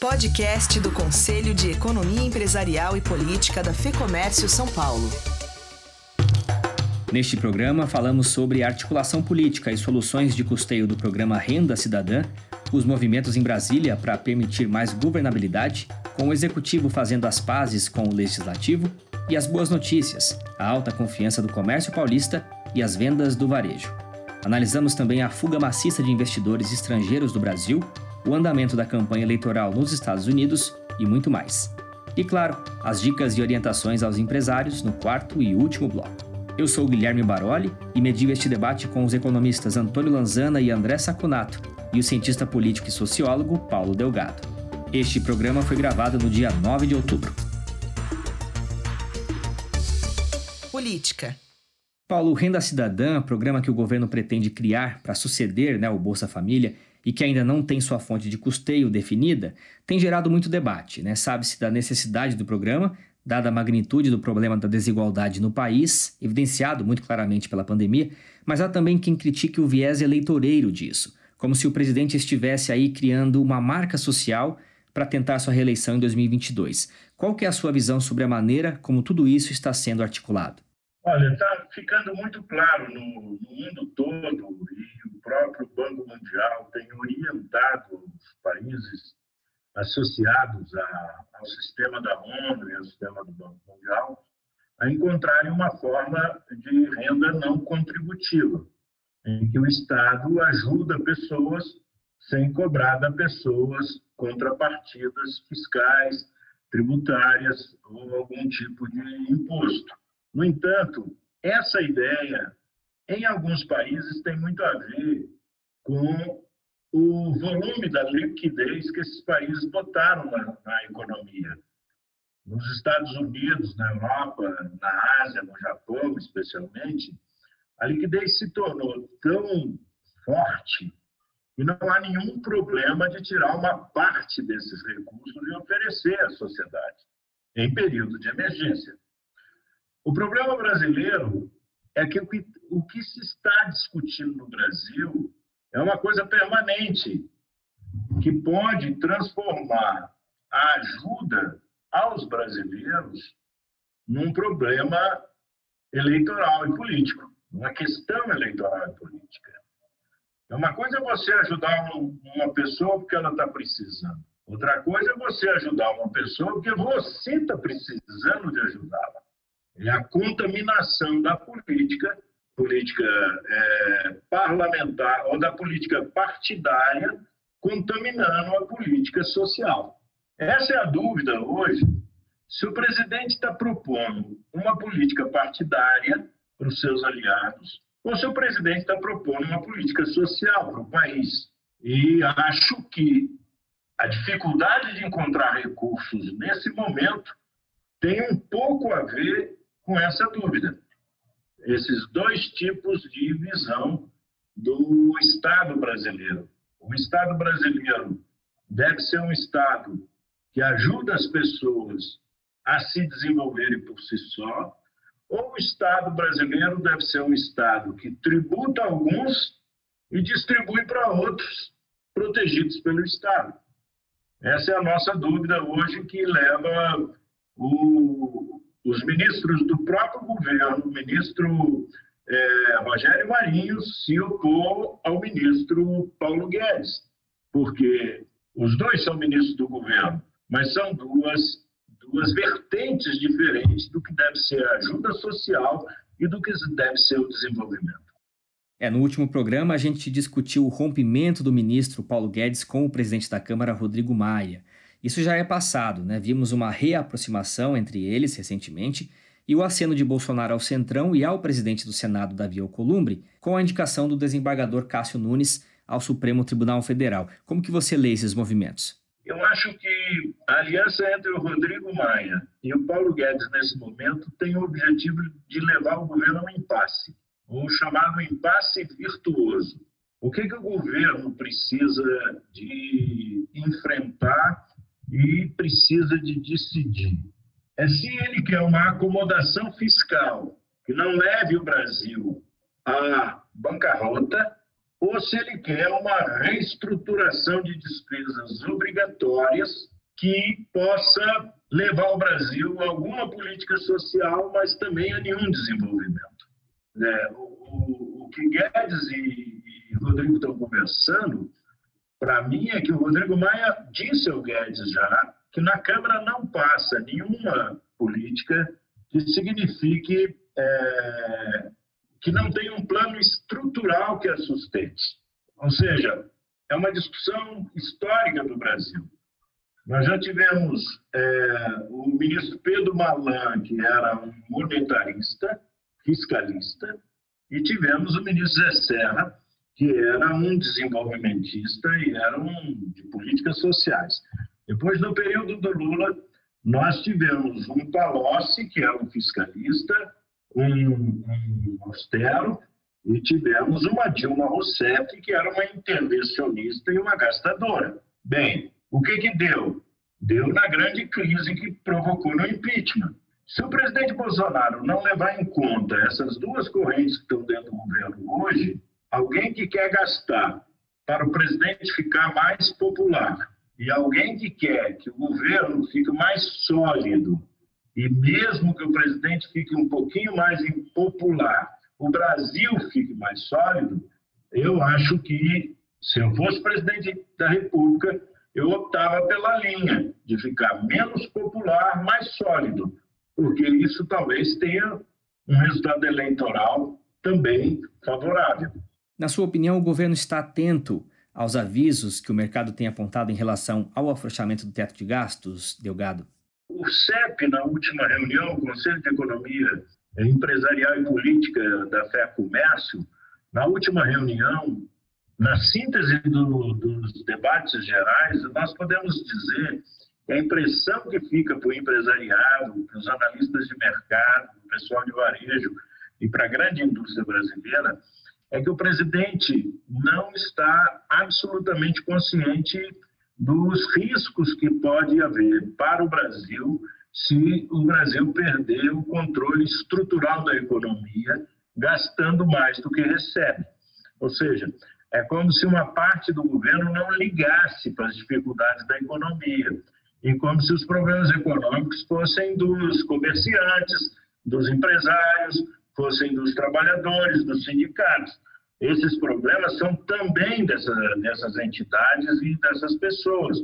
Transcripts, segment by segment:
Podcast do Conselho de Economia Empresarial e Política da FEComércio São Paulo. Neste programa, falamos sobre articulação política e soluções de custeio do programa Renda Cidadã, os movimentos em Brasília para permitir mais governabilidade, com o executivo fazendo as pazes com o legislativo e as boas notícias, a alta confiança do comércio paulista e as vendas do varejo. Analisamos também a fuga maciça de investidores estrangeiros do Brasil o andamento da campanha eleitoral nos Estados Unidos e muito mais. E claro, as dicas e orientações aos empresários no quarto e último bloco. Eu sou Guilherme Baroli e medio este debate com os economistas Antônio Lanzana e André Saconato e o cientista político e sociólogo Paulo Delgado. Este programa foi gravado no dia 9 de outubro. Política. Paulo, Renda Cidadã, programa que o governo pretende criar para suceder né, o Bolsa Família, e que ainda não tem sua fonte de custeio definida, tem gerado muito debate. Né? Sabe-se da necessidade do programa, dada a magnitude do problema da desigualdade no país, evidenciado muito claramente pela pandemia, mas há também quem critique o viés eleitoreiro disso, como se o presidente estivesse aí criando uma marca social para tentar sua reeleição em 2022. Qual que é a sua visão sobre a maneira como tudo isso está sendo articulado? Olha, está ficando muito claro no, no mundo todo próprio Banco Mundial tem orientado os países associados a, ao sistema da ONU e ao sistema do Banco Mundial a encontrarem uma forma de renda não contributiva, em que o Estado ajuda pessoas sem cobrar da pessoas contrapartidas fiscais, tributárias ou algum tipo de imposto. No entanto, essa ideia em alguns países tem muito a ver com o volume da liquidez que esses países botaram na, na economia. Nos Estados Unidos, na Europa, na Ásia, no Japão especialmente, a liquidez se tornou tão forte que não há nenhum problema de tirar uma parte desses recursos e oferecer à sociedade em período de emergência. O problema brasileiro é que o que, o que se está discutindo no Brasil é uma coisa permanente, que pode transformar a ajuda aos brasileiros num problema eleitoral e político, uma questão eleitoral e política. É uma coisa é você ajudar uma pessoa porque ela está precisando. Outra coisa é você ajudar uma pessoa porque você está precisando de ajudá-la. É a contaminação da política, política é, parlamentar ou da política partidária, contaminando a política social. Essa é a dúvida hoje. Se o presidente está propondo uma política partidária para os seus aliados, ou se o presidente está propondo uma política social para o país. E acho que a dificuldade de encontrar recursos nesse momento tem um pouco a ver com essa dúvida. Esses dois tipos de visão do Estado brasileiro. O Estado brasileiro deve ser um Estado que ajuda as pessoas a se desenvolverem por si só, ou o Estado brasileiro deve ser um Estado que tributa alguns e distribui para outros, protegidos pelo Estado. Essa é a nossa dúvida hoje que leva o, os ministros do próprio governo, o ministro é, Rogério Marinho se opôs ao ministro Paulo Guedes, porque os dois são ministros do governo, mas são duas, duas vertentes diferentes do que deve ser a ajuda social e do que deve ser o desenvolvimento. É, no último programa, a gente discutiu o rompimento do ministro Paulo Guedes com o presidente da Câmara, Rodrigo Maia. Isso já é passado, né? Vimos uma reaproximação entre eles recentemente e o aceno de Bolsonaro ao Centrão e ao presidente do Senado, Davi Alcolumbre, com a indicação do desembargador Cássio Nunes ao Supremo Tribunal Federal. Como que você lê esses movimentos? Eu acho que a aliança entre o Rodrigo Maia e o Paulo Guedes, nesse momento, tem o objetivo de levar o governo a um impasse, o chamado impasse virtuoso. O que, que o governo precisa de enfrentar e precisa de decidir. É se ele quer uma acomodação fiscal que não leve o Brasil à bancarrota, ou se ele quer uma reestruturação de despesas obrigatórias que possa levar o Brasil a alguma política social, mas também a nenhum desenvolvimento. É, o, o, o, que Guedes e, e Rodrigo estão conversando, para mim, é que o Rodrigo Maia disse ao Guedes já que na Câmara não passa nenhuma política que signifique é, que não tem um plano estrutural que a sustente. Ou seja, é uma discussão histórica do Brasil. Nós já tivemos é, o ministro Pedro Malan, que era um monetarista, fiscalista, e tivemos o ministro Zé Serra, que era um desenvolvimentista e era um de políticas sociais. Depois, no período do Lula, nós tivemos um Palocci, que era um fiscalista, um, um austero, e tivemos uma Dilma Rousseff, que era uma intervencionista e uma gastadora. Bem, o que, que deu? Deu na grande crise que provocou no impeachment. Se o presidente Bolsonaro não levar em conta essas duas correntes que estão dentro do governo hoje, alguém que quer gastar para o presidente ficar mais popular e alguém que quer que o governo fique mais sólido e mesmo que o presidente fique um pouquinho mais impopular, o Brasil fique mais sólido, eu acho que, se eu fosse presidente da República, eu optava pela linha de ficar menos popular, mais sólido, porque isso talvez tenha um resultado eleitoral também favorável. Na sua opinião, o governo está atento aos avisos que o mercado tem apontado em relação ao afrouxamento do teto de gastos, Delgado? O CEP, na última reunião, o Conselho de Economia Empresarial e Política da FEA Comércio, na última reunião, na síntese do, dos debates gerais, nós podemos dizer que a impressão que fica para o empresariado, para os analistas de mercado, para o pessoal de varejo e para a grande indústria brasileira, é que o presidente não está absolutamente consciente dos riscos que pode haver para o Brasil se o Brasil perder o controle estrutural da economia, gastando mais do que recebe. Ou seja, é como se uma parte do governo não ligasse para as dificuldades da economia, e como se os problemas econômicos fossem dos comerciantes, dos empresários, fossem dos trabalhadores, dos sindicatos. Esses problemas são também dessa, dessas entidades e dessas pessoas.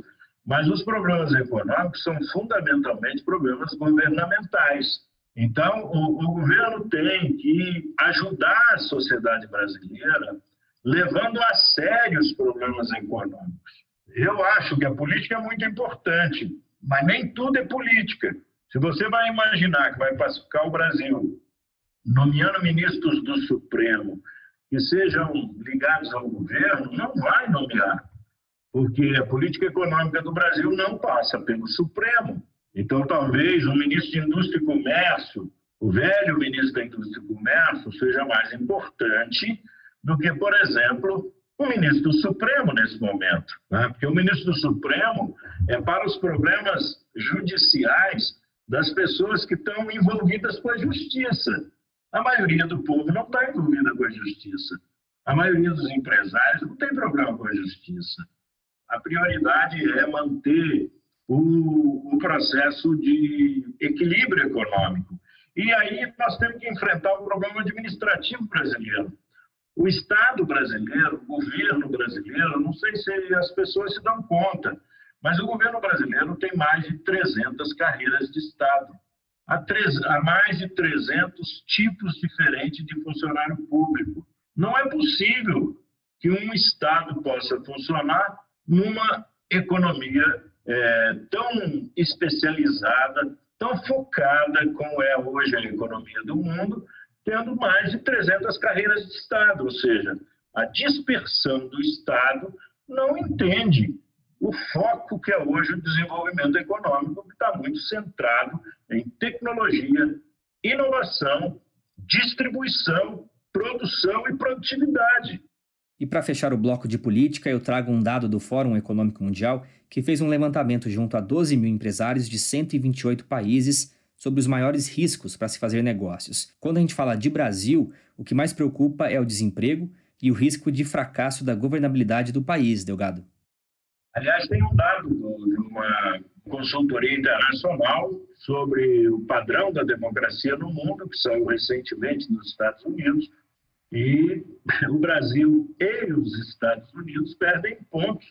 Mas os problemas econômicos são fundamentalmente problemas governamentais. Então, o, o governo tem que ajudar a sociedade brasileira levando a sério os problemas econômicos. Eu acho que a política é muito importante, mas nem tudo é política. Se você vai imaginar que vai pacificar o Brasil, nomeando ministros do Supremo, que sejam ligados ao governo, não vai nomear, porque a política econômica do Brasil não passa pelo Supremo. Então, talvez o ministro de Indústria e Comércio, o velho ministro da Indústria e Comércio, seja mais importante do que, por exemplo, o ministro do Supremo nesse momento. Né? Porque o ministro do Supremo é para os problemas judiciais das pessoas que estão envolvidas com a justiça. A maioria do povo não está envolvida com a justiça. A maioria dos empresários não tem problema com a justiça. A prioridade é manter o, o processo de equilíbrio econômico. E aí nós temos que enfrentar o problema administrativo brasileiro. O Estado brasileiro, o governo brasileiro, não sei se as pessoas se dão conta, mas o governo brasileiro tem mais de 300 carreiras de Estado há, três, há mais de 300 tipos diferentes de funcionário público. Não é possível que um Estado possa funcionar numa economia é, tão especializada, tão focada como é hoje a economia do mundo, tendo mais de 300 carreiras de Estado, ou seja, a dispersão do Estado não entende o foco que é hoje o desenvolvimento econômico, que está muito centrado em tecnologia, inovação, distribuição, produção e produtividade. E para fechar o bloco de política, eu trago um dado do Fórum Econômico Mundial que fez um levantamento junto a 12 mil empresários de 128 países sobre os maiores riscos para se fazer negócios. Quando a gente fala de Brasil, o que mais preocupa é o desemprego e o risco de fracasso da governabilidade do país, Delgado. Aliás, tem um dado de uma consultoria internacional sobre o padrão da democracia no mundo, que saiu recentemente nos Estados Unidos, e o Brasil e os Estados Unidos perdem pontos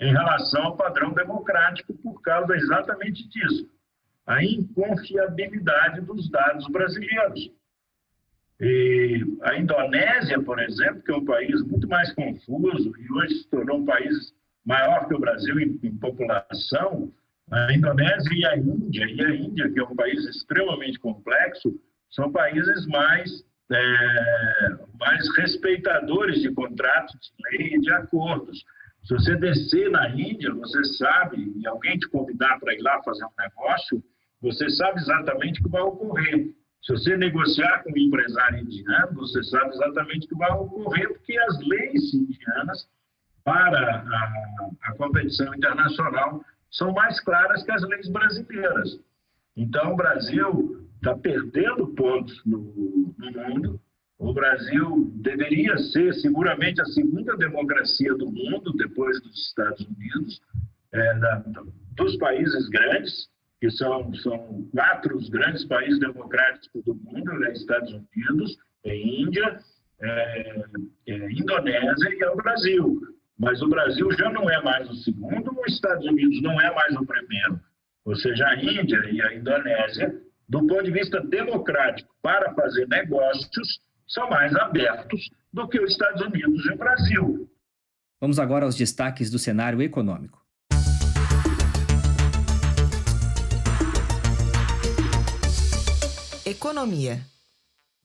em relação ao padrão democrático por causa exatamente disso, a inconfiabilidade dos dados brasileiros. E a Indonésia, por exemplo, que é um país muito mais confuso e hoje se tornou um país maior que o Brasil em, em população, a Indonésia e a Índia, e a Índia, que é um país extremamente complexo, são países mais, é, mais respeitadores de contratos de lei e de acordos. Se você descer na Índia, você sabe, e alguém te convidar para ir lá fazer um negócio, você sabe exatamente o que vai ocorrer. Se você negociar com um empresário indiano, você sabe exatamente o que vai ocorrer, porque as leis indianas para a, a competição internacional são mais claras que as leis brasileiras. Então, o Brasil está perdendo pontos no, no, mundo. O Brasil deveria ser, seguramente, a segunda democracia do mundo, depois dos Estados Unidos, é, da, dos países grandes, que são, são quatro os grandes países democráticos do mundo, né? Estados Unidos, é Índia, é, é Indonésia e é o Brasil. Mas o Brasil já não é mais o segundo, os Estados Unidos não é mais o primeiro. Ou seja, a Índia e a Indonésia, do ponto de vista democrático, para fazer negócios, são mais abertos do que os Estados Unidos e o Brasil. Vamos agora aos destaques do cenário econômico. Economia.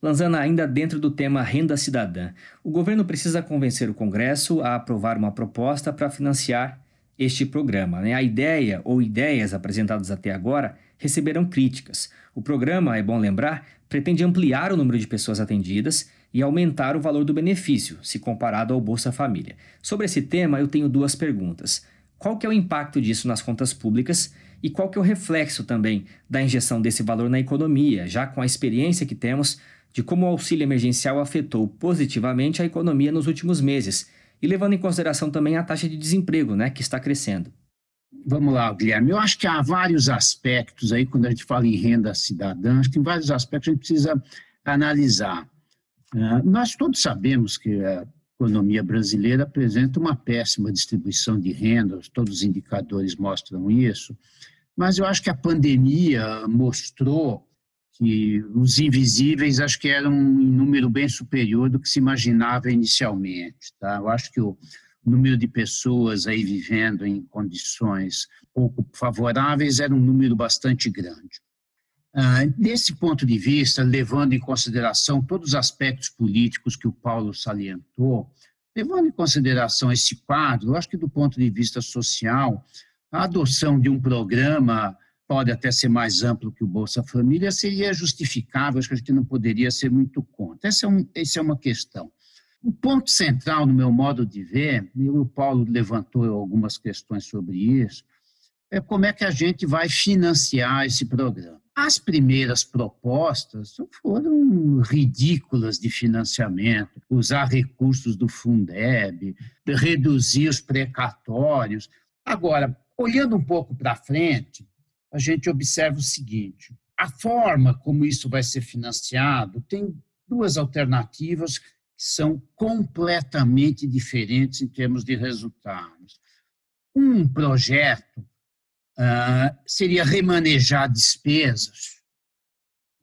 Lanzana, ainda dentro do tema renda cidadã, o governo precisa convencer o Congresso a aprovar uma proposta para financiar este programa. Né? A ideia ou ideias apresentadas até agora receberam críticas. O programa, é bom lembrar, pretende ampliar o número de pessoas atendidas e aumentar o valor do benefício, se comparado ao Bolsa Família. Sobre esse tema, eu tenho duas perguntas. Qual que é o impacto disso nas contas públicas e qual que é o reflexo também da injeção desse valor na economia, já com a experiência que temos de como o auxílio emergencial afetou positivamente a economia nos últimos meses e levando em consideração também a taxa de desemprego, né, que está crescendo. Vamos lá, Guilherme. Eu acho que há vários aspectos aí, quando a gente fala em renda cidadã, acho que tem vários aspectos que a gente precisa analisar. Uh, nós todos sabemos que a economia brasileira apresenta uma péssima distribuição de renda, todos os indicadores mostram isso, mas eu acho que a pandemia mostrou que os invisíveis acho que eram um número bem superior do que se imaginava inicialmente. Tá? Eu acho que o número de pessoas aí vivendo em condições pouco favoráveis era um número bastante grande. Ah, desse ponto de vista, levando em consideração todos os aspectos políticos que o Paulo salientou, levando em consideração esse quadro, eu acho que do ponto de vista social, a adoção de um programa pode até ser mais amplo que o Bolsa Família seria justificável, acho que a gente não poderia ser muito contra. Essa é, um, essa é uma questão. O ponto central, no meu modo de ver, e o Paulo levantou algumas questões sobre isso, é como é que a gente vai financiar esse programa. As primeiras propostas foram ridículas de financiamento, usar recursos do Fundeb, reduzir os precatórios. Agora, olhando um pouco para frente, a gente observa o seguinte: a forma como isso vai ser financiado tem duas alternativas que são completamente diferentes em termos de resultados. Um projeto uh, seria remanejar despesas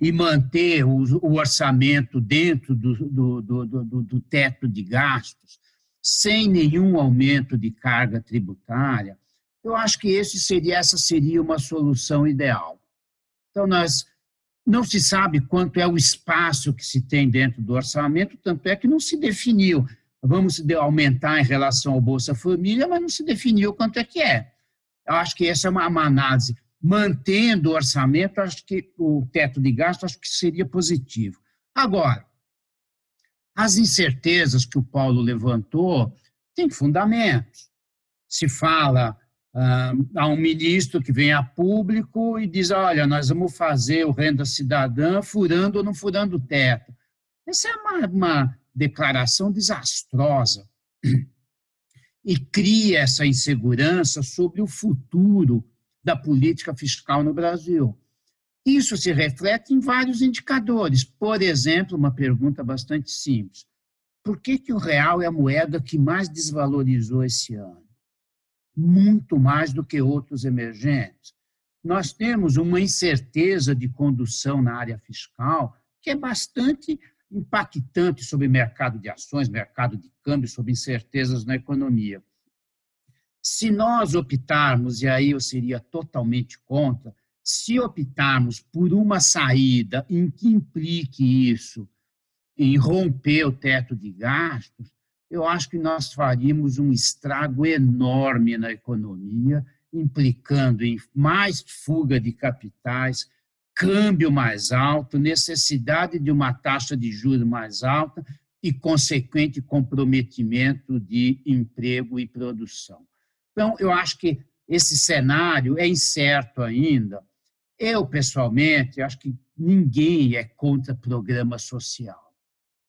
e manter o, o orçamento dentro do, do, do, do, teto de gastos, sem nenhum aumento de carga tributária, eu acho que esse seria, essa seria uma solução ideal. Então, nós não se sabe quanto é o espaço que se tem dentro do orçamento, tanto é que não se definiu. Vamos aumentar em relação ao Bolsa Família, mas não se definiu quanto é que é. Eu acho que essa é uma, uma análise. Mantendo o orçamento, acho que o teto de gasto, acho que seria positivo. Agora, as incertezas que o Paulo levantou têm fundamentos. Se fala há um ministro que vem a público e diz: olha, nós vamos fazer o renda cidadã furando ou não furando o teto. Essa é uma, uma declaração desastrosa e cria essa insegurança sobre o futuro da política fiscal no Brasil. Isso se reflete em vários indicadores. Por exemplo, uma pergunta bastante simples: por que, que o real é a moeda que mais desvalorizou esse ano? Muito mais do que outros emergentes. Nós temos uma incerteza de condução na área fiscal que é bastante impactante sobre mercado de ações, mercado de câmbio, sobre incertezas na economia. Se nós optarmos, e aí eu seria totalmente contra, se optarmos por uma saída em que implique isso, em romper o teto de gastos, eu acho que nós faríamos um estrago enorme na economia, implicando em mais fuga de capitais, câmbio mais alto, necessidade de uma taxa de juros mais alta e consequente comprometimento de emprego e produção. Então, eu acho que esse cenário é incerto ainda. Eu, pessoalmente, acho que ninguém é contra programa social.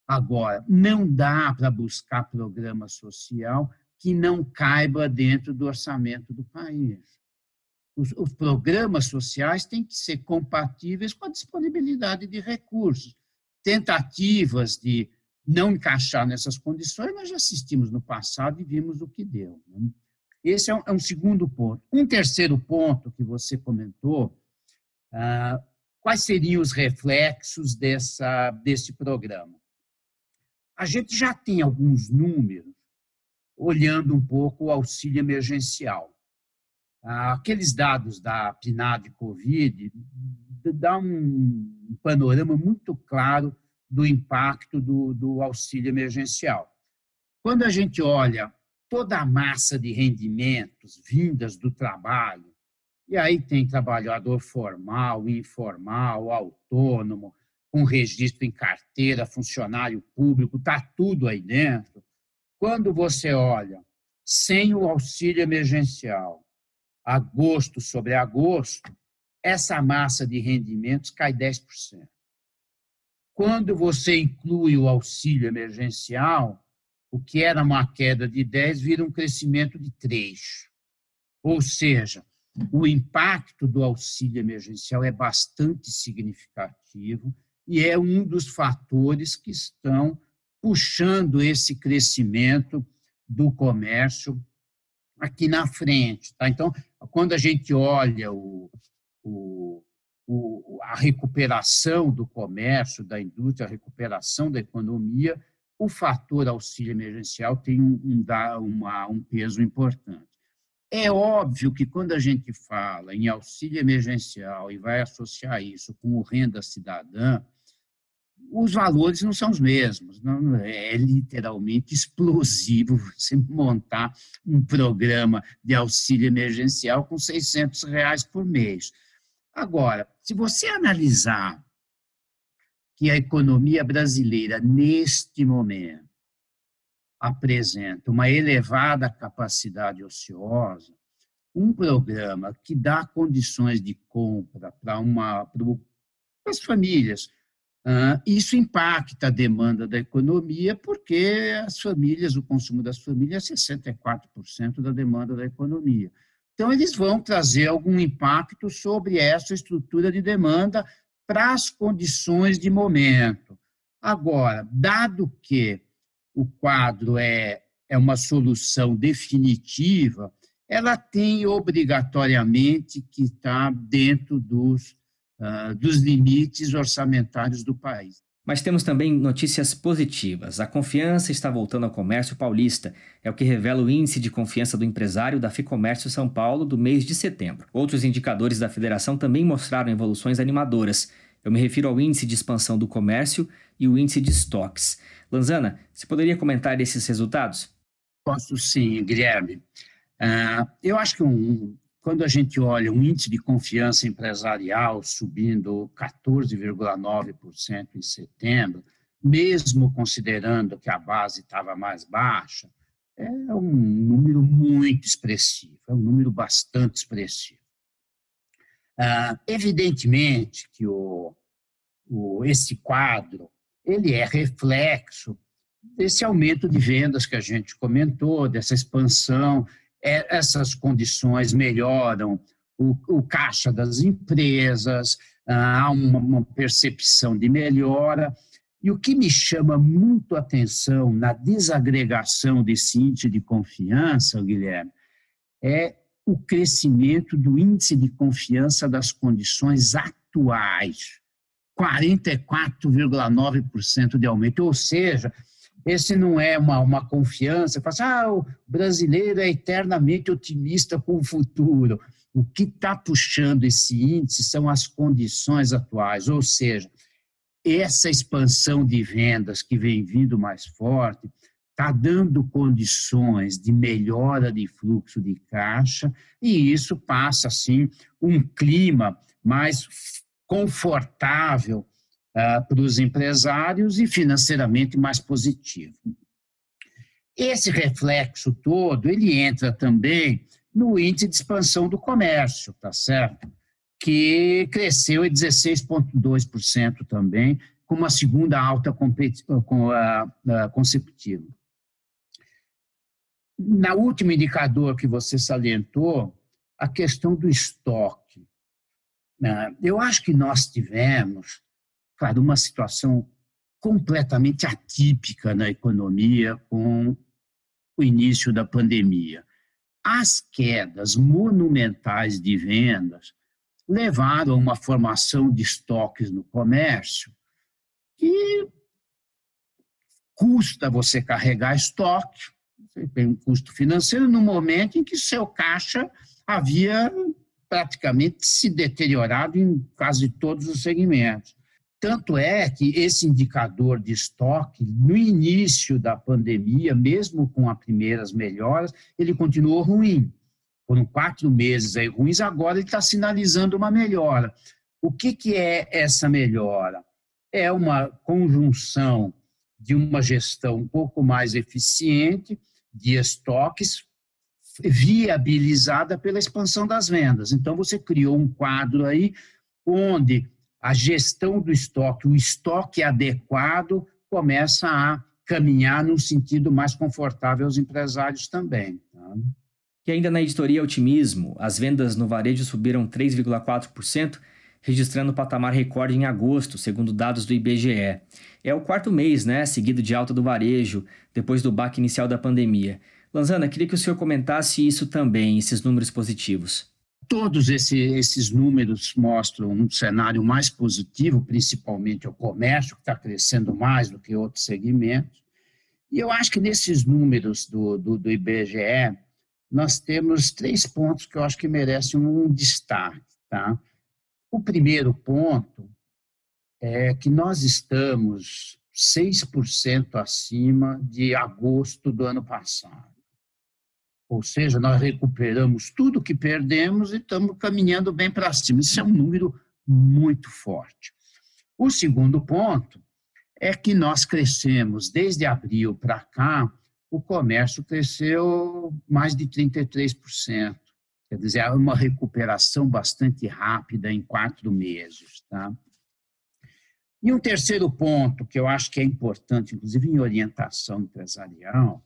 Agora, não dá para buscar programa social que não caiba dentro do orçamento do país. Os, os, programas sociais têm que ser compatíveis com a disponibilidade de recursos. Tentativas de não encaixar nessas condições, nós já assistimos no passado e vimos o que deu. Né? Esse é um, é um, segundo ponto. Um terceiro ponto que você comentou, ah, quais seriam os reflexos dessa, desse programa? A gente já tem alguns números olhando um pouco o auxílio emergencial. Aqueles dados da PNAD Covid dá um panorama muito claro do impacto do, do auxílio emergencial. Quando a gente olha toda a massa de rendimentos vindas do trabalho, e aí tem trabalhador formal, informal, autônomo, com registro em carteira, funcionário público, está tudo aí dentro. Quando você olha sem o auxílio emergencial, agosto sobre agosto, essa massa de rendimentos cai 10%. Quando você inclui o auxílio emergencial, o que era uma queda de 10 vira um crescimento de 3. Ou seja, o impacto do auxílio emergencial é bastante significativo e é um dos fatores que estão puxando esse crescimento do comércio aqui na frente. Tá? Então, quando a gente olha o, o, o, a recuperação do comércio, da indústria, a recuperação da economia, o fator auxílio emergencial tem um, um, uma, um peso importante. É óbvio que quando a gente fala em auxílio emergencial e vai associar isso com o renda cidadã, os valores não são os mesmos. Não, é literalmente explosivo você montar um programa de auxílio emergencial com 600 reais por mês. Agora, se você analisar que a economia brasileira, neste momento, apresenta uma elevada capacidade ociosa, um programa que dá condições de compra para uma para as famílias isso impacta a demanda da economia, porque as famílias, o consumo das famílias é 64% da demanda da economia. Então, eles vão trazer algum impacto sobre essa estrutura de demanda para as condições de momento. Agora, dado que o quadro é, é uma solução definitiva, ela tem obrigatoriamente que estar dentro dos dos limites orçamentários do país. Mas temos também notícias positivas. A confiança está voltando ao comércio paulista. É o que revela o índice de confiança do empresário da Ficomércio São Paulo do mês de setembro. Outros indicadores da federação também mostraram evoluções animadoras. Eu me refiro ao índice de expansão do comércio e o índice de estoques. Lanzana, você poderia comentar esses resultados? Posso sim, Guilherme. Uh, eu acho que um, quando a gente olha um índice de confiança empresarial subindo 14,9% em setembro, mesmo considerando que a base estava mais baixa, é um número muito expressivo, é um número bastante expressivo. Ah, evidentemente que o, o, esse quadro ele é reflexo desse aumento de vendas que a gente comentou, dessa expansão, é, essas condições melhoram o, o caixa das empresas, ah, há uma, uma percepção de melhora. E o que me chama muito a atenção na desagregação desse índice de confiança, Guilherme, é o crescimento do índice de confiança das condições atuais. 44,9% de aumento, ou seja, esse não é uma, uma confiança, fala assim, ah, o brasileiro é eternamente otimista com o futuro. O que está puxando esse índice são as condições atuais, ou seja, essa expansão de vendas que vem vindo mais forte está dando condições de melhora de fluxo de caixa e isso passa, assim, um clima mais confortável uh, para os empresários e financeiramente mais positivo. Esse reflexo todo, ele entra também no índice de expansão do comércio, tá certo? Que cresceu em 16,2% também, com uma segunda alta consecutiva. Na último indicador que você salientou, a questão do estoque. Eu acho que nós tivemos claro, uma situação completamente atípica na economia com o início da pandemia. As quedas monumentais de vendas levaram a uma formação de estoques no comércio que custa você carregar estoque, tem um custo financeiro no momento em que seu caixa havia praticamente se deteriorado em quase todos os segmentos. Tanto é que esse indicador de estoque, no início da pandemia, mesmo com as primeiras melhoras, ele continuou ruim. Foram quatro meses aí ruins, agora ele está sinalizando uma melhora. O que, que é essa melhora? É uma conjunção de uma gestão um pouco mais eficiente de estoques, viabilizada pela expansão das vendas. Então, você criou um quadro aí onde a gestão do estoque, o estoque adequado, começa a caminhar num sentido mais confortável aos empresários também. Tá? E ainda na editoria Otimismo, as vendas no varejo subiram 3,4%, registrando patamar recorde em agosto, segundo dados do IBGE. É o quarto mês, né, seguido de alta do varejo, depois do baque inicial da pandemia. Lanzana, queria que o senhor comentasse isso também, esses números positivos. Todos esse, esses números mostram um cenário mais positivo, principalmente o comércio, que está crescendo mais do que outros segmentos. E eu acho que nesses números do, do, do IBGE, nós temos três pontos que eu acho que merecem um destaque. Tá? O primeiro ponto é que nós estamos 6% acima de agosto do ano passado. Ou seja, nós recuperamos tudo que perdemos e estamos caminhando bem para cima. Isso é um número muito forte. O segundo ponto é que nós crescemos desde abril para cá, o comércio cresceu mais de 33%. Quer dizer, é uma recuperação bastante rápida em quatro meses. Tá? E um terceiro ponto que eu acho que é importante, inclusive em orientação empresarial,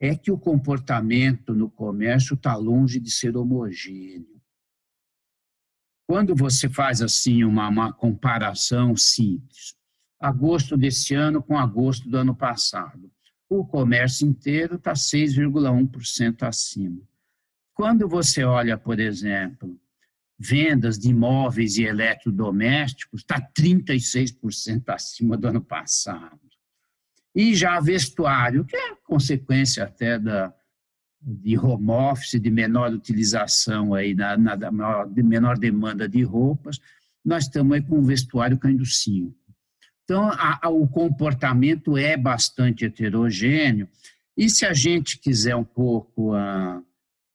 é que o comportamento no comércio está longe de ser homogêneo. Quando você faz assim uma, uma comparação simples, agosto desse ano com agosto do ano passado, o comércio inteiro está 6,1% acima. Quando você olha, por exemplo, vendas de imóveis e eletrodomésticos, está 36% acima do ano passado. E já vestuário, que é consequência até da, de home office, de menor utilização aí, na, na de menor demanda de roupas, nós estamos aí com o vestuário caindo 5. Então, a, a, o comportamento é bastante heterogêneo, e se a gente quiser um pouco a,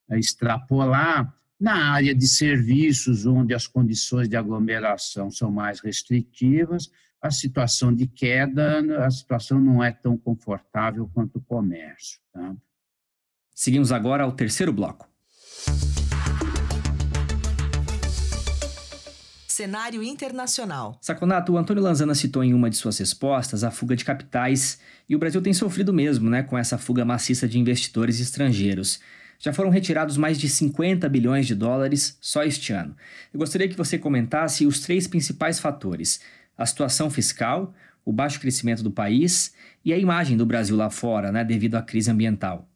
a extrapolar, na área de serviços, onde as condições de aglomeração são mais restritivas, a situação de queda, a situação não é tão confortável quanto o comércio. Tá? Seguimos agora ao terceiro bloco. Cenário internacional. Saconato, o Antônio Lanzana citou em uma de suas respostas a fuga de capitais e o Brasil tem sofrido mesmo né, com essa fuga maciça de investidores estrangeiros. Já foram retirados mais de 50 bilhões de dólares só este ano. Eu gostaria que você comentasse os três principais fatores: a situação fiscal, o baixo crescimento do país e a imagem do Brasil lá fora, né, devido à crise ambiental.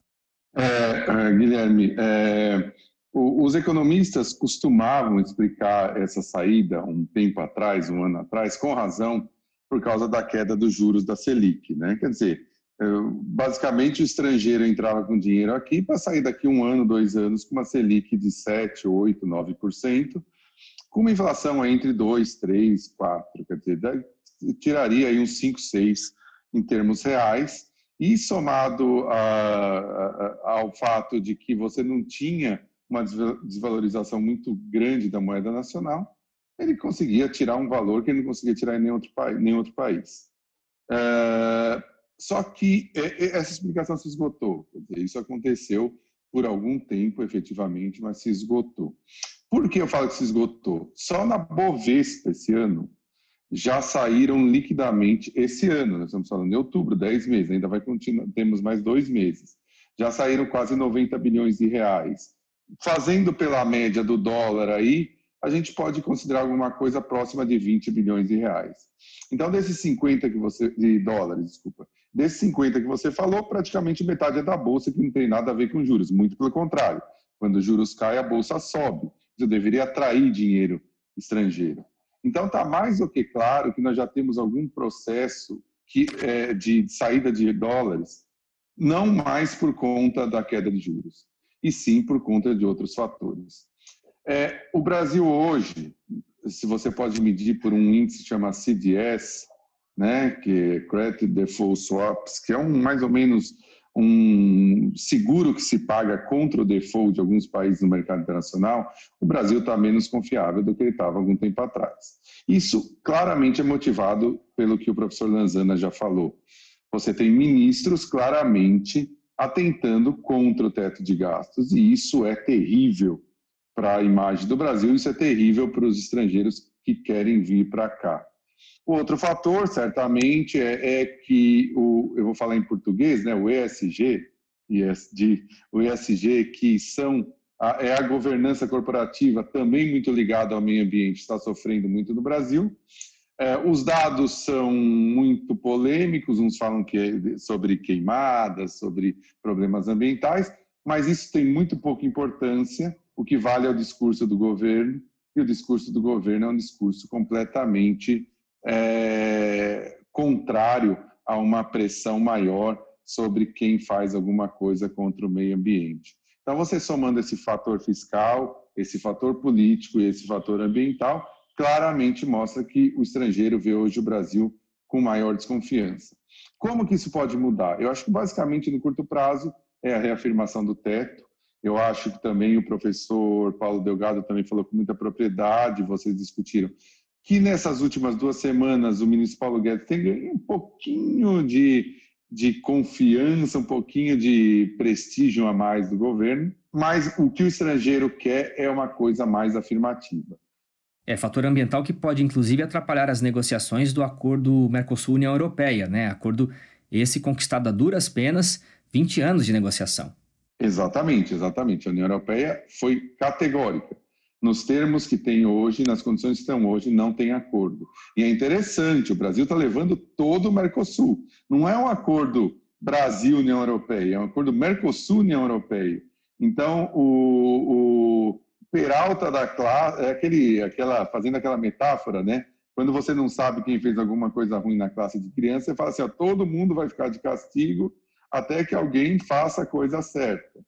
É, é, Guilherme, é, os economistas costumavam explicar essa saída um tempo atrás, um ano atrás, com razão, por causa da queda dos juros da Selic. Né? Quer dizer, é, basicamente o estrangeiro entrava com dinheiro aqui para sair daqui um ano, dois anos, com uma Selic de 7, 8, 9%, com uma inflação entre 2, 3, 4, quer dizer, tiraria aí uns 5, 6 em termos reais, e somado a, a, ao fato de que você não tinha uma desvalorização muito grande da moeda nacional, ele conseguia tirar um valor que ele não conseguia tirar em nenhum outro, nenhum outro país. É, só que essa explicação se esgotou. Dizer, isso aconteceu por algum tempo, efetivamente, mas se esgotou. Por que eu falo que se esgotou? Só na Bovespa esse ano, já saíram liquidamente esse ano, nós estamos falando de outubro, 10 meses, ainda vai continuar, temos mais dois meses. Já saíram quase 90 bilhões de reais. Fazendo pela média do dólar aí, a gente pode considerar alguma coisa próxima de 20 bilhões de reais. Então, desses 50 que você de dólares, desculpa, desses 50 que você falou, praticamente metade é da bolsa que não tem nada a ver com juros, muito pelo contrário. Quando os juros caem, a bolsa sobe. Isso deveria atrair dinheiro estrangeiro. Então, está mais do que claro que nós já temos algum processo que, é, de saída de dólares, não mais por conta da queda de juros, e sim por conta de outros fatores. É, o Brasil hoje, se você pode medir por um índice que chama CDS, né, que é Credit Default Swaps, que é um mais ou menos um seguro que se paga contra o default de alguns países no mercado internacional, o Brasil está menos confiável do que ele estava algum tempo atrás. Isso claramente é motivado pelo que o professor Lanzana já falou. Você tem ministros claramente atentando contra o teto de gastos, e isso é terrível para a imagem do Brasil, isso é terrível para os estrangeiros que querem vir para cá. Outro fator, certamente, é, é, que o, eu vou falar em português, né, o ESG, ESG, o ESG, que são a, é a governança corporativa também muito ligada ao meio ambiente, está sofrendo muito no Brasil. É, os dados são muito polêmicos, uns falam que é sobre queimadas, sobre problemas ambientais, mas isso tem muito pouca importância. O que vale é o discurso do governo, e o discurso do governo é um discurso completamente é, contrário a uma pressão maior sobre quem faz alguma coisa contra o meio ambiente. Então, você somando esse fator fiscal, esse fator político e esse fator ambiental, claramente mostra que o estrangeiro vê hoje o Brasil com maior desconfiança. Como que isso pode mudar? Eu acho que basicamente no curto prazo é a reafirmação do teto. Eu acho que também o professor Paulo Delgado também falou com muita propriedade, vocês discutiram que nessas últimas duas semanas o ministro Paulo Guedes tem ganho um pouquinho de, de confiança, um pouquinho de prestígio a mais do governo, mas o que o estrangeiro quer é uma coisa mais afirmativa. É fator ambiental que pode inclusive atrapalhar as negociações do acordo Mercosul-União Europeia, né? Acordo esse conquistado a duras penas, 20 anos de negociação. Exatamente, exatamente. A União Europeia foi categórica nos termos que tem hoje, nas condições que estão hoje, não tem acordo. E é interessante, o Brasil está levando todo o Mercosul. Não é um acordo Brasil-União Europeia, é um acordo Mercosul-União Europeia. Então, o, o Peralta da classe, é aquele, aquela, fazendo aquela metáfora, né? Quando você não sabe quem fez alguma coisa ruim na classe de criança, você fala assim: ó, todo mundo vai ficar de castigo até que alguém faça a coisa certa.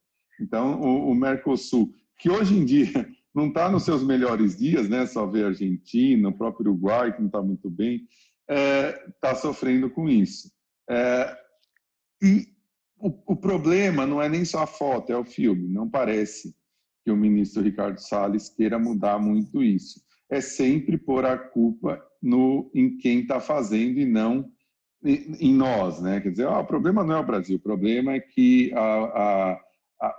Então, o, o Mercosul, que hoje em dia não está nos seus melhores dias, né? Só ver a Argentina, o próprio Uruguai, que não está muito bem, está é, tá sofrendo com isso. É, e o, o, problema não é nem só a foto, é o filme. Não parece que o ministro Ricardo Salles queira mudar muito isso. É sempre pôr a culpa no, em quem está fazendo e não em, em nós, né? Quer dizer, ah, o problema não é o Brasil, o problema é que a, a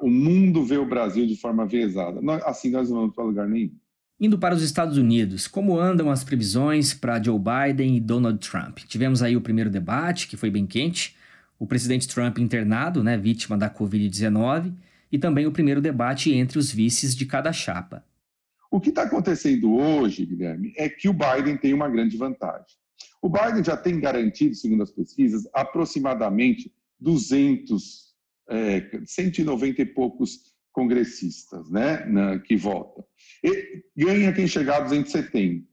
o mundo vê o Brasil de forma vezada. Assim nós não vamos para lugar nenhum. Indo para os Estados Unidos, como andam as previsões para Joe Biden e Donald Trump? Tivemos aí o primeiro debate, que foi bem quente, o presidente Trump internado, né, vítima da Covid-19, e também o primeiro debate entre os vices de cada chapa. O que está acontecendo hoje, Guilherme, é que o Biden tem uma grande vantagem. O Biden já tem garantido, segundo as pesquisas, aproximadamente 200, é, 190 e poucos congressistas né, na, que votam. E ganha quem chegar a 270.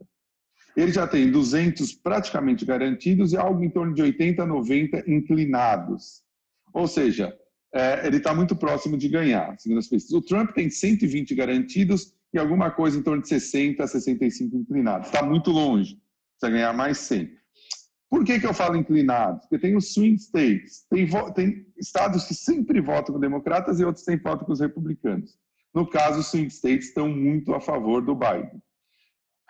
Ele já tem 200 praticamente garantidos e algo em torno de 80, 90 inclinados. Ou seja, é, ele está muito próximo de ganhar, segundo as pesquisas. O Trump tem 120 garantidos e alguma coisa em torno de 60 a 65 inclinados. Está muito longe, precisa ganhar mais 100. Por que, que eu falo inclinados? Porque tem os swing states, tem, tem estados que sempre votam com democratas e outros que sempre votam com os republicanos. No caso, os swing states estão muito a favor do Biden.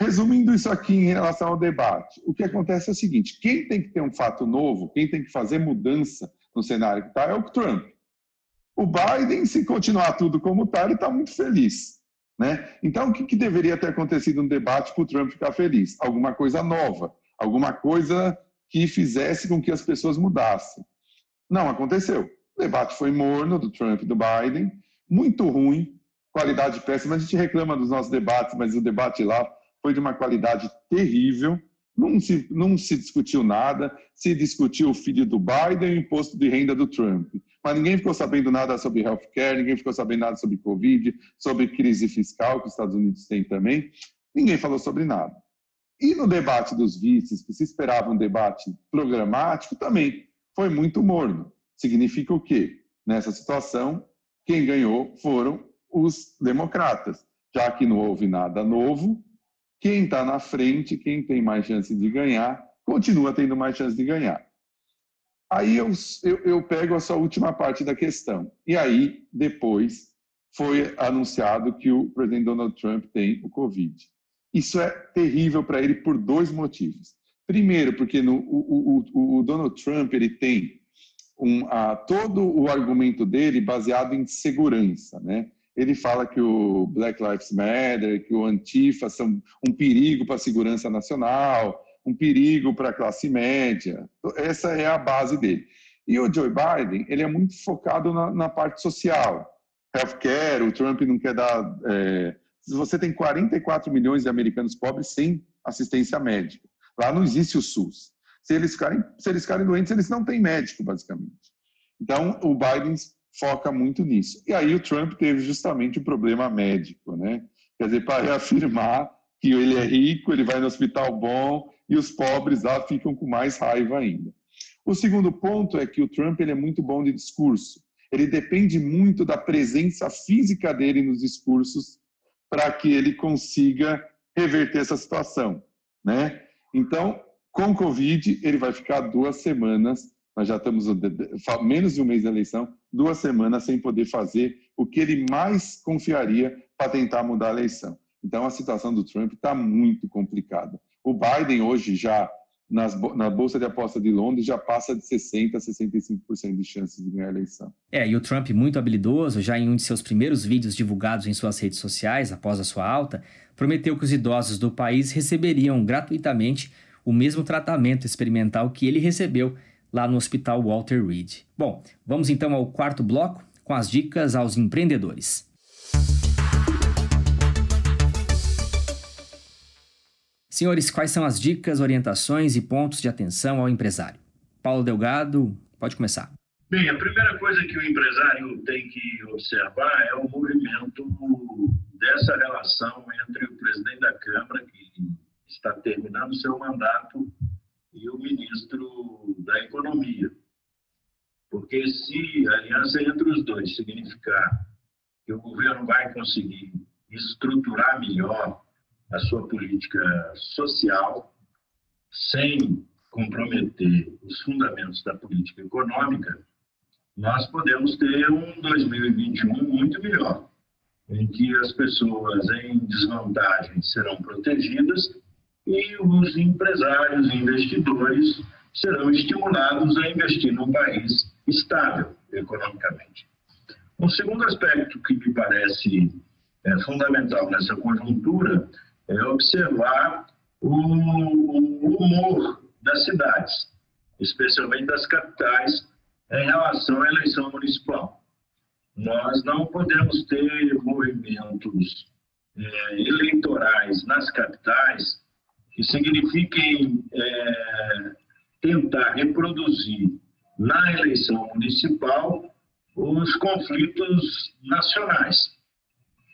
Resumindo isso aqui em relação ao debate, o que acontece é o seguinte: quem tem que ter um fato novo, quem tem que fazer mudança no cenário que está é o Trump. O Biden, se continuar tudo como está, ele está muito feliz. Né? Então, o que, que deveria ter acontecido no debate para o Trump ficar feliz? Alguma coisa nova, alguma coisa que fizesse com que as pessoas mudassem. Não aconteceu. O debate foi morno do Trump e do Biden, muito ruim, qualidade péssima. A gente reclama dos nossos debates, mas o debate lá foi de uma qualidade terrível. Não se, não se discutiu nada, se discutiu o filho do Biden e o imposto de renda do Trump. Mas ninguém ficou sabendo nada sobre healthcare, ninguém ficou sabendo nada sobre Covid, sobre crise fiscal que os Estados Unidos têm também. Ninguém falou sobre nada. E no debate dos vices, que se esperava um debate programático, também foi muito morno. Significa o quê? Nessa situação, quem ganhou foram os democratas, já que não houve nada novo. Quem está na frente, quem tem mais chance de ganhar, continua tendo mais chance de ganhar. Aí eu, eu, eu pego essa última parte da questão. E aí, depois, foi anunciado que o presidente Donald Trump tem o Covid. Isso é terrível para ele por dois motivos. Primeiro, porque no, o, o, o, Donald Trump ele tem um, a, todo o argumento dele baseado em segurança, né? Ele fala que o Black Lives Matter, que o Antifa são um perigo para a segurança nacional, um perigo para a classe média. Essa é a base dele. E o Joe Biden, ele é muito focado na, na parte social. Healthcare, o Trump não quer dar é, você tem 44 milhões de americanos pobres sem assistência médica. Lá não existe o SUS. Se eles ficarem, se eles ficarem doentes, eles não têm médico, basicamente. Então, o Biden foca muito nisso. E aí o Trump teve justamente o problema médico, né? Quer dizer, para reafirmar que ele é rico, ele vai no hospital bom e os pobres lá ficam com mais raiva ainda. O segundo ponto é que o Trump ele é muito bom de discurso. Ele depende muito da presença física dele nos discursos para que ele consiga reverter essa situação, né? Então, com Covid, ele vai ficar duas semanas, nós já estamos menos de um mês da eleição, duas semanas sem poder fazer o que ele mais confiaria para tentar mudar a eleição. Então, a situação do Trump está muito complicada. O Biden hoje já nas, na Bolsa de Aposta de Londres já passa de 60% a 65% de chances de ganhar a eleição. É, e o Trump, muito habilidoso, já em um de seus primeiros vídeos divulgados em suas redes sociais, após a sua alta, prometeu que os idosos do país receberiam gratuitamente o mesmo tratamento experimental que ele recebeu lá no Hospital Walter Reed. Bom, vamos então ao quarto bloco com as dicas aos empreendedores. Senhores, quais são as dicas, orientações e pontos de atenção ao empresário? Paulo Delgado, pode começar. Bem, a primeira coisa que o empresário tem que observar é o movimento dessa relação entre o presidente da Câmara, que está terminando seu mandato, e o ministro da Economia. Porque se a aliança entre os dois significar que o governo vai conseguir estruturar melhor a sua política social sem comprometer os fundamentos da política econômica, nós podemos ter um 2021 muito melhor, em que as pessoas em desvantagem serão protegidas e os empresários e investidores serão estimulados a investir num país estável economicamente. Um segundo aspecto que me parece é, fundamental nessa conjuntura é observar o, humor das cidades, especialmente das capitais, em relação à eleição municipal. Nós não podemos ter movimentos é, eleitorais nas capitais que signifiquem é, tentar reproduzir na eleição municipal os conflitos nacionais.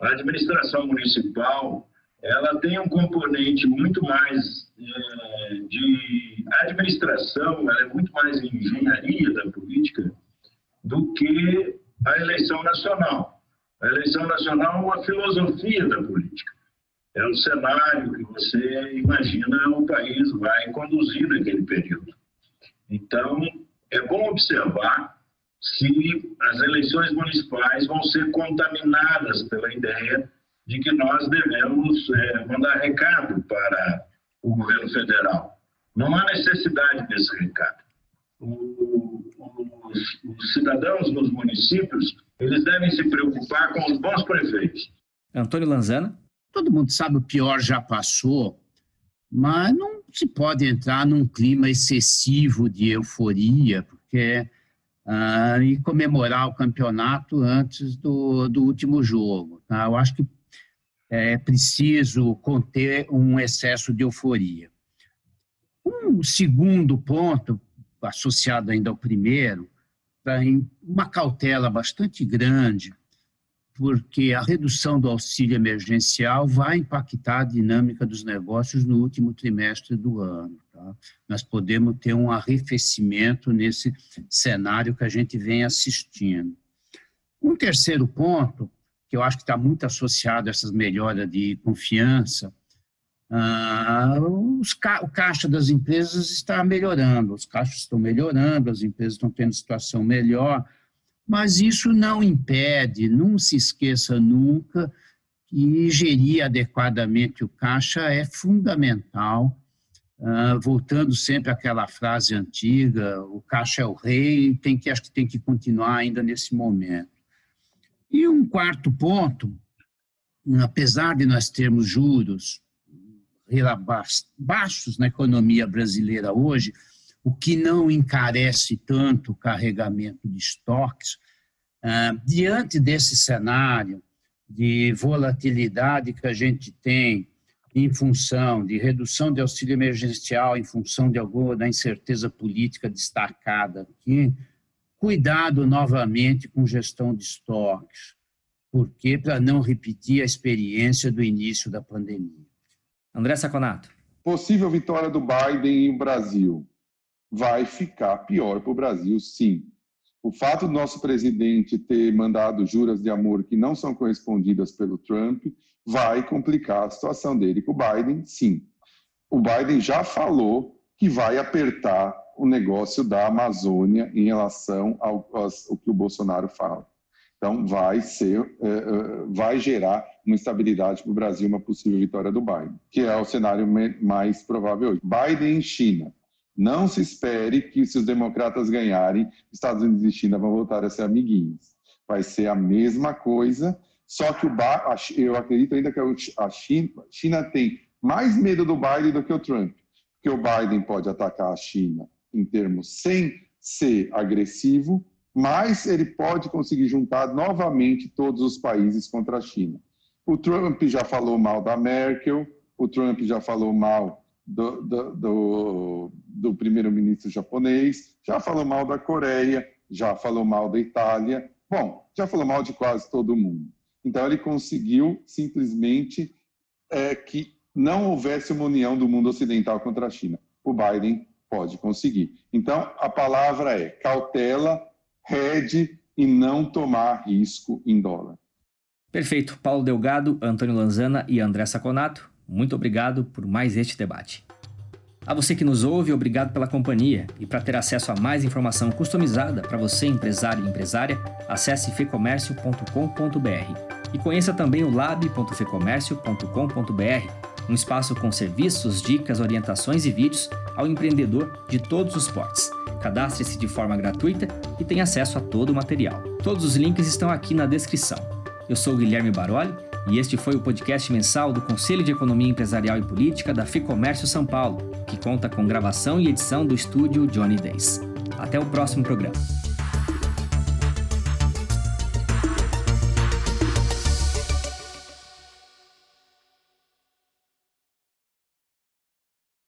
A administração municipal ela tem um componente muito mais é, de administração, ela é muito mais engenharia da política do que a eleição nacional. A eleição nacional é uma filosofia da política. É o cenário que você imagina o país vai conduzir naquele período. Então, é bom observar se as eleições municipais vão ser contaminadas pela ideia de que nós devemos é, mandar recado para o governo federal. Não há necessidade desse recado. O, os, os cidadãos nos municípios eles devem se preocupar com os bons prefeitos. Antônio Lanzana. Todo mundo sabe o pior já passou, mas não se pode entrar num clima excessivo de euforia, porque ah, e comemorar o campeonato antes do, do último jogo. Tá? Eu acho que é preciso conter um excesso de euforia. Um segundo ponto, associado ainda ao primeiro, tem uma cautela bastante grande, porque a redução do auxílio emergencial vai impactar a dinâmica dos negócios no último trimestre do ano. Tá? Nós podemos ter um arrefecimento nesse cenário que a gente vem assistindo. Um terceiro ponto, que eu acho que está muito associado a essas melhoras de confiança, ah, os, o caixa das empresas está melhorando, os caixas estão melhorando, as empresas estão tendo situação melhor, mas isso não impede, não se esqueça nunca que gerir adequadamente o caixa é fundamental. Ah, voltando sempre àquela frase antiga, o caixa é o rei, tem que, acho que tem que continuar ainda nesse momento. E um quarto ponto, apesar de nós termos juros baixos na economia brasileira hoje, o que não encarece tanto o carregamento de estoques. Ah, diante desse cenário de volatilidade que a gente tem em função de redução de auxílio emergencial, em função de alguma da incerteza política destacada aqui, cuidado novamente com gestão de estoques, porque para não repetir a experiência do início da pandemia. André Saconato. Possível vitória do Biden em Brasil. Vai ficar pior para o Brasil, sim. O fato do nosso presidente ter mandado juras de amor que não são correspondidas pelo Trump vai complicar a situação dele com o Biden, sim. O Biden já falou que vai apertar o negócio da Amazônia em relação ao, ao, que o Bolsonaro fala. Então, vai ser, é, é, vai gerar uma estabilidade para o Brasil, uma possível vitória do Biden, que é o cenário mais provável hoje. Biden em China. Não se espere que, se os democratas ganharem, Estados Unidos e China vão voltar a ser amiguinhos. Vai ser a mesma coisa, só que o eu acredito ainda que a China, China tem mais medo do Biden do que o Trump, porque o Biden pode atacar a China em termos sem ser agressivo, mas ele pode conseguir juntar novamente todos os países contra a China. O Trump já falou mal da Merkel, o Trump já falou mal do, do, do, do primeiro-ministro japonês, já falou mal da Coreia, já falou mal da Itália, bom, já falou mal de quase todo mundo. Então ele conseguiu simplesmente é, que não houvesse uma união do mundo ocidental contra a China. O Biden pode conseguir. Então a palavra é cautela hedge e não tomar risco em dólar. Perfeito. Paulo Delgado, Antônio Lanzana e André Saconato, muito obrigado por mais este debate. A você que nos ouve, obrigado pela companhia. E para ter acesso a mais informação customizada para você, empresário e empresária, acesse fecomércio.com.br e conheça também o lab.fecomércio.com.br, um espaço com serviços, dicas, orientações e vídeos ao empreendedor de todos os portes. Cadastre-se de forma gratuita e tenha acesso a todo o material. Todos os links estão aqui na descrição. Eu sou Guilherme Baroli E este foi o podcast mensal do Conselho de Economia Empresarial e Política da FEComércio São Paulo, que conta com gravação e edição do estúdio Johnny Days. Até o próximo programa.